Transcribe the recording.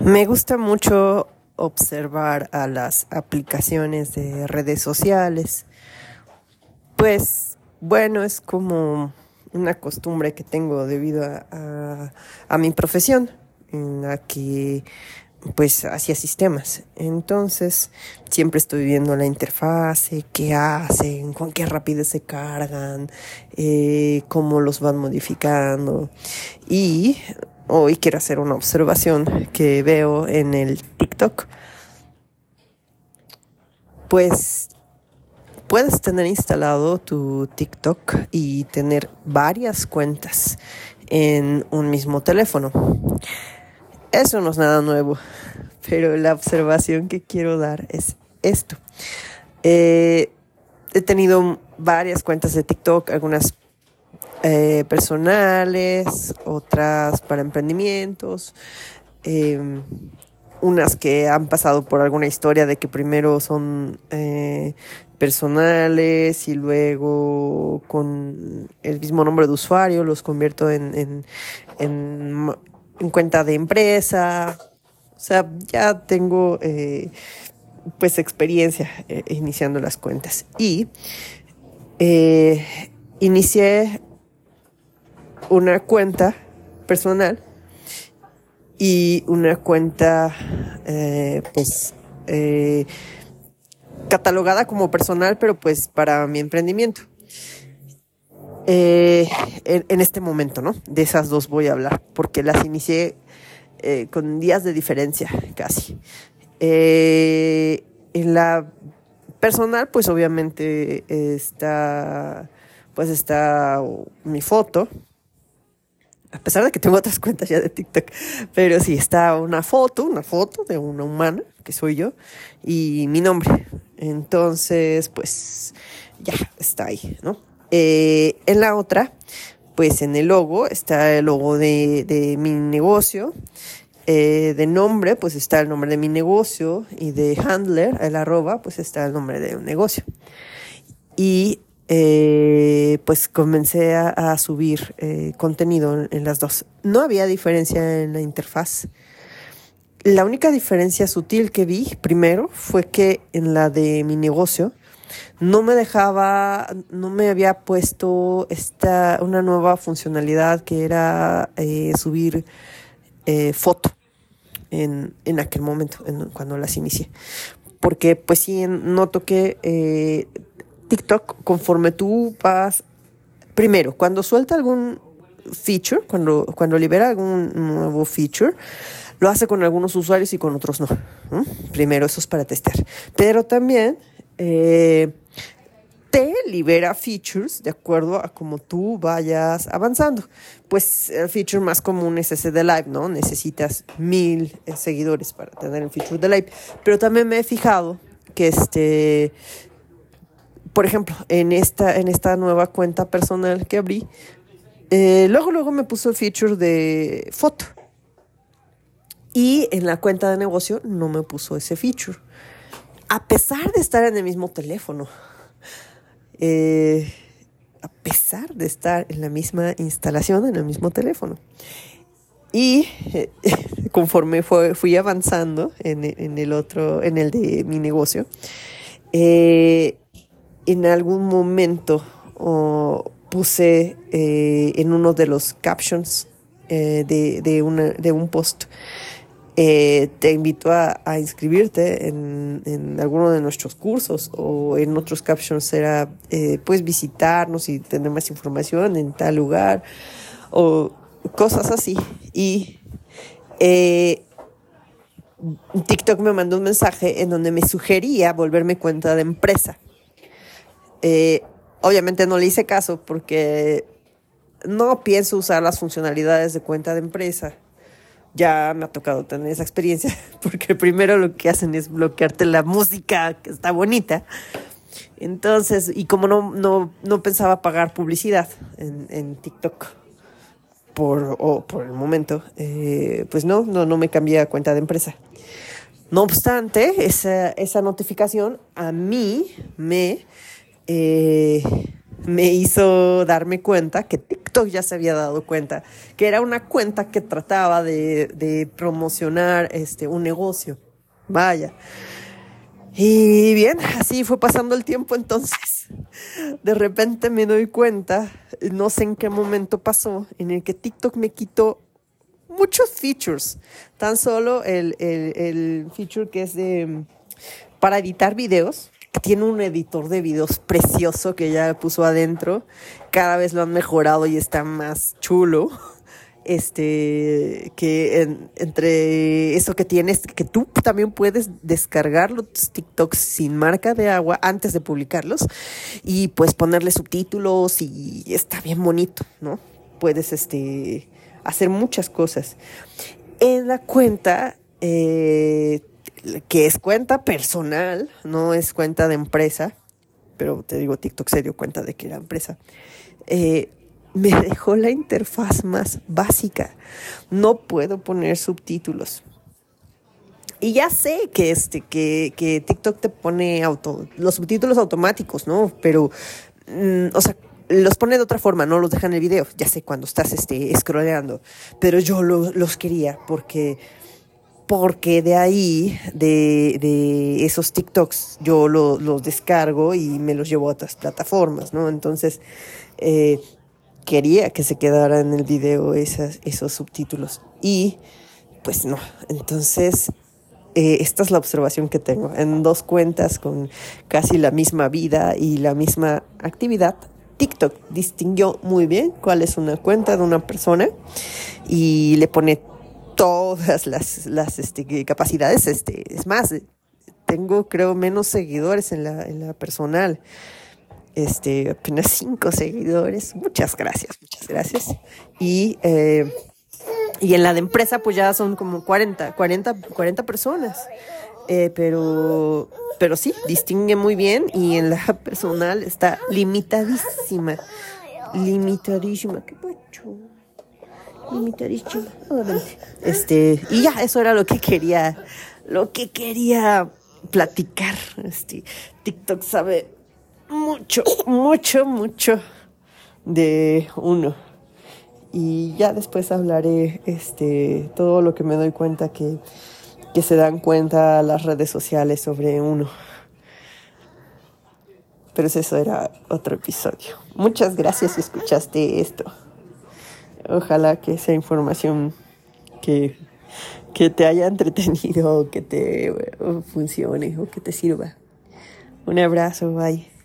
Me gusta mucho observar a las aplicaciones de redes sociales. Pues bueno, es como una costumbre que tengo debido a, a, mi profesión, en la que pues hacía sistemas. Entonces, siempre estoy viendo la interfase, qué hacen, con qué rapidez se cargan, eh, cómo los van modificando. Y hoy quiero hacer una observación que veo en el TikTok. Pues puedes tener instalado tu TikTok y tener varias cuentas en un mismo teléfono. Eso no es nada nuevo, pero la observación que quiero dar es esto. Eh, he tenido varias cuentas de TikTok, algunas eh, personales, otras para emprendimientos, em, unas que han pasado por alguna historia de que primero son eh, personales y luego con el mismo nombre de usuario los convierto en, en en cuenta de empresa. O sea, ya tengo eh, pues experiencia iniciando las cuentas. Y inicié una cuenta personal y una cuenta pues catalogada como personal, pero pues para mi emprendimiento. Eh, en, este momento, ¿no? De esas dos voy a hablar, porque las inicié eh, con días de diferencia, casi. Eh, en la personal, pues obviamente está, pues está mi foto, a pesar de que tengo otras cuentas ya de TikTok, pero sí está una foto, una foto de una humana, que soy yo, y mi nombre. Entonces, pues ya está ahí, ¿no? Eh, en la otra, pues en el logo está el logo de, mi negocio. Eh, de nombre, pues está el nombre de mi negocio. Y de handler, el arroba, pues está el nombre de un negocio. Y eh, pues comencé a, subir contenido en, las dos. No había diferencia en la interfaz. La única diferencia sutil que vi primero fue que en la de mi negocio no me dejaba, no me había puesto esta, una nueva funcionalidad que era eh, subir eh, foto en, en, aquel momento, cuando las inicié. Porque pues sí, noto que eh, TikTok, conforme tú vas, primero, cuando suelta algún feature, cuando, cuando libera algún nuevo feature, lo hace con algunos usuarios y con otros no. Primero, eso es para testear. Pero también eh, te libera features de acuerdo a cómo tú vayas avanzando. Pues el feature más común es ese de live, ¿no? Necesitas mil eh, seguidores para tener el feature de live. Pero también me he fijado que este, por ejemplo, en esta, en esta nueva cuenta personal que abrí, eh, luego, luego me puso el feature de foto. Y en la cuenta de negocio no me puso ese feature a pesar de estar en el mismo teléfono, eh, a pesar de estar en la misma instalación, en el mismo teléfono. Y eh, conforme fui avanzando en, el otro, en el de mi negocio, eh, en algún momento puse en uno de los captions de, de un post eh, te invito a, inscribirte en, alguno de nuestros cursos o en otros captions será eh, pues visitarnos y tener más información en tal lugar o cosas así. Y eh, TikTok me mandó un mensaje en donde me sugería volverme cuenta de empresa. Obviamente no le hice caso porque no pienso usar las funcionalidades de cuenta de empresa ya me ha tocado tener esa experiencia, porque primero lo que hacen es bloquearte la música que está bonita. Entonces, y como no, no, no pensaba pagar publicidad en, en TikTok por, o por el momento, eh, pues no, no, no me cambié a cuenta de empresa. No obstante, esa, esa notificación a mí me, eh, me hizo darme cuenta que TikTok ya se había dado cuenta que era una cuenta que trataba de, promocionar este un negocio. Vaya. Y bien, así fue pasando el tiempo entonces. De repente me doy cuenta, no sé en qué momento pasó, en el que TikTok me quitó muchos features. Tan solo el, el, el feature que es de para editar videos. Tiene un editor de videos precioso que ya puso adentro. Cada vez lo han mejorado y está más chulo este que entre eso que tienes que tú también puedes descargar los TikToks sin marca de agua antes de publicarlos y pues ponerle subtítulos y está bien bonito, ¿no? Puedes este hacer muchas cosas. En la cuenta eh, que es cuenta personal, no es cuenta de empresa, pero te digo, TikTok se dio cuenta de que era empresa. Eh, me dejó la interfaz más básica. No puedo poner subtítulos. Y ya sé que este, que, que TikTok te pone auto, los subtítulos automáticos, ¿no? Pero, mm, o sea, los pone de otra forma, no los deja en el video. Ya sé cuando estás este, scrolleando. Pero yo los quería porque, porque de ahí, de, esos TikToks, yo los descargo y me los llevo a otras plataformas, ¿no? Entonces, eh, quería que se quedara en el video esos subtítulos. Y pues no. Entonces, eh, esta es la observación que tengo. En dos cuentas con casi la misma vida y la misma actividad, TikTok distinguió muy bien cuál es una cuenta de una persona y le pone todas las, las este, capacidades. Este, es más, tengo creo menos seguidores en la, en la personal este, apenas cinco seguidores. Muchas gracias, muchas gracias. Y, eh, y en la de empresa, pues ya son como 40, 40, 40 personas. Eh, pero, pero sí, distingue muy bien y en la personal está limitadísima. Limitadísima. ¿Qué pacho? Este, y ya, eso era lo que quería, lo que quería platicar. Este, TikTok sabe mucho, mucho, mucho de uno. Y ya después hablaré este todo lo que me doy cuenta que, que se dan cuenta las redes sociales sobre uno. Pero eso era otro episodio. Muchas gracias si escuchaste esto. Ojalá que sea información que, que te haya entretenido, que te funcione o que te sirva. Un abrazo, bye.